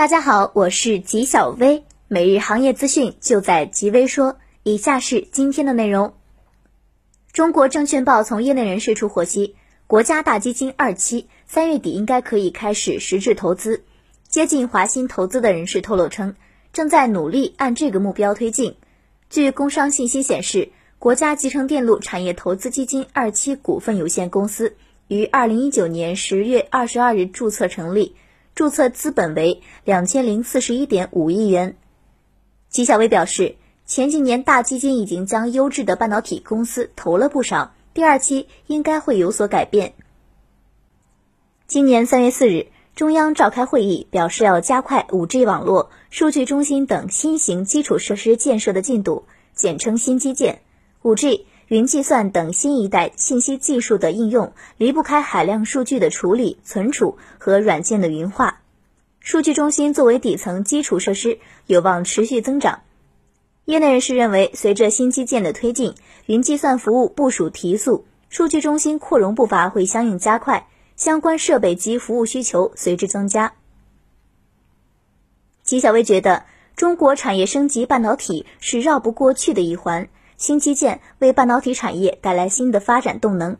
大家好，我是吉小薇，每日行业资讯就在吉微说。以下是今天的内容。中国证券报从业内人士处获悉，国家大基金二期三月底应该可以开始实质投资。接近华鑫投资的人士透露称，正在努力按这个目标推进。据工商信息显示，国家集成电路产业投资基金二期股份有限公司于二零一九年十月二十二日注册成立。注册资本为两千零四十一点五亿元。纪晓薇表示，前几年大基金已经将优质的半导体公司投了不少，第二期应该会有所改变。今年三月四日，中央召开会议，表示要加快五 G 网络、数据中心等新型基础设施建设的进度，简称新基建。五 G。云计算等新一代信息技术的应用离不开海量数据的处理、存储和软件的云化。数据中心作为底层基础设施，有望持续增长。业内人士认为，随着新基建的推进，云计算服务部署提速，数据中心扩容步伐会相应加快，相关设备及服务需求随之增加。纪晓薇觉得，中国产业升级半导体是绕不过去的一环。新基建为半导体产业带来新的发展动能。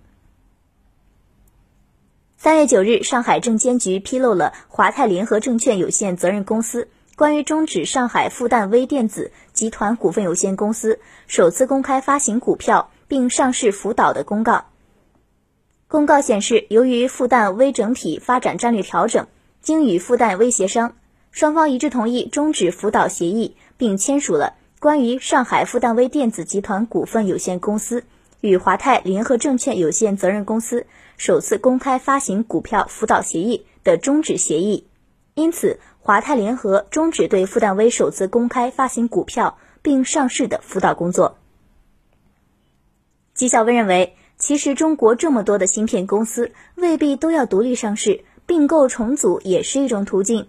三月九日，上海证监局披露了华泰联合证券有限责任公司关于终止上海复旦微电子集团股份有限公司首次公开发行股票并上市辅导的公告。公告显示，由于复旦微整体发展战略调整，经与复旦微协商，双方一致同意终止辅导协议，并签署了。关于上海复旦微电子集团股份有限公司与华泰联合证券有限责任公司首次公开发行股票辅导协议的终止协议，因此华泰联合终止对复旦微首次公开发行股票并上市的辅导工作。纪晓薇认为，其实中国这么多的芯片公司未必都要独立上市，并购重组也是一种途径。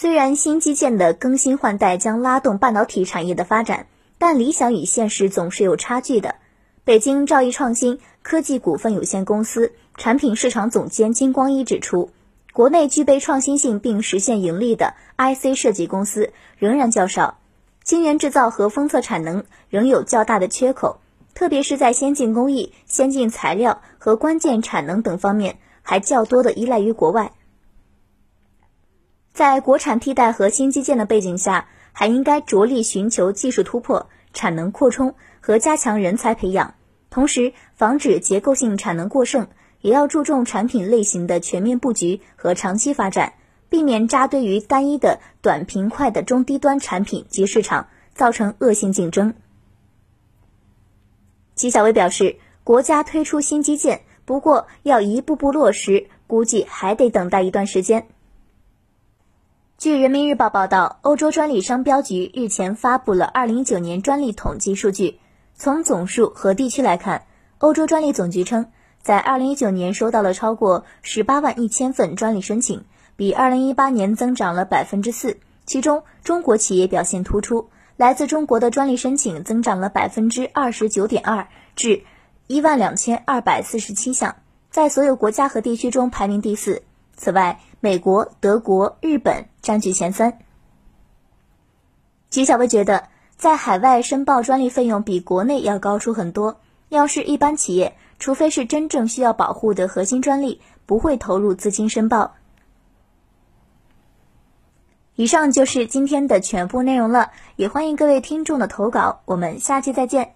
虽然新基建的更新换代将拉动半导体产业的发展，但理想与现实总是有差距的。北京兆易创新科技股份有限公司产品市场总监金光一指出，国内具备创新性并实现盈利的 IC 设计公司仍然较少，晶圆制造和封测产能仍有较大的缺口，特别是在先进工艺、先进材料和关键产能等方面，还较多的依赖于国外。在国产替代和新基建的背景下，还应该着力寻求技术突破、产能扩充和加强人才培养，同时防止结构性产能过剩，也要注重产品类型的全面布局和长期发展，避免扎堆于单一的短平快的中低端产品及市场，造成恶性竞争。纪晓薇表示，国家推出新基建，不过要一步步落实，估计还得等待一段时间。据人民日报报道，欧洲专利商标局日前发布了2019年专利统计数据。从总数和地区来看，欧洲专利总局称，在2019年收到了超过18万一千份专利申请，比2018年增长了百分之四。其中，中国企业表现突出，来自中国的专利申请增长了百分之二十九点二，至一万两千二百四十七项，在所有国家和地区中排名第四。此外，美国、德国、日本占据前三。纪晓薇觉得，在海外申报专利费用比国内要高出很多。要是一般企业，除非是真正需要保护的核心专利，不会投入资金申报。以上就是今天的全部内容了，也欢迎各位听众的投稿。我们下期再见。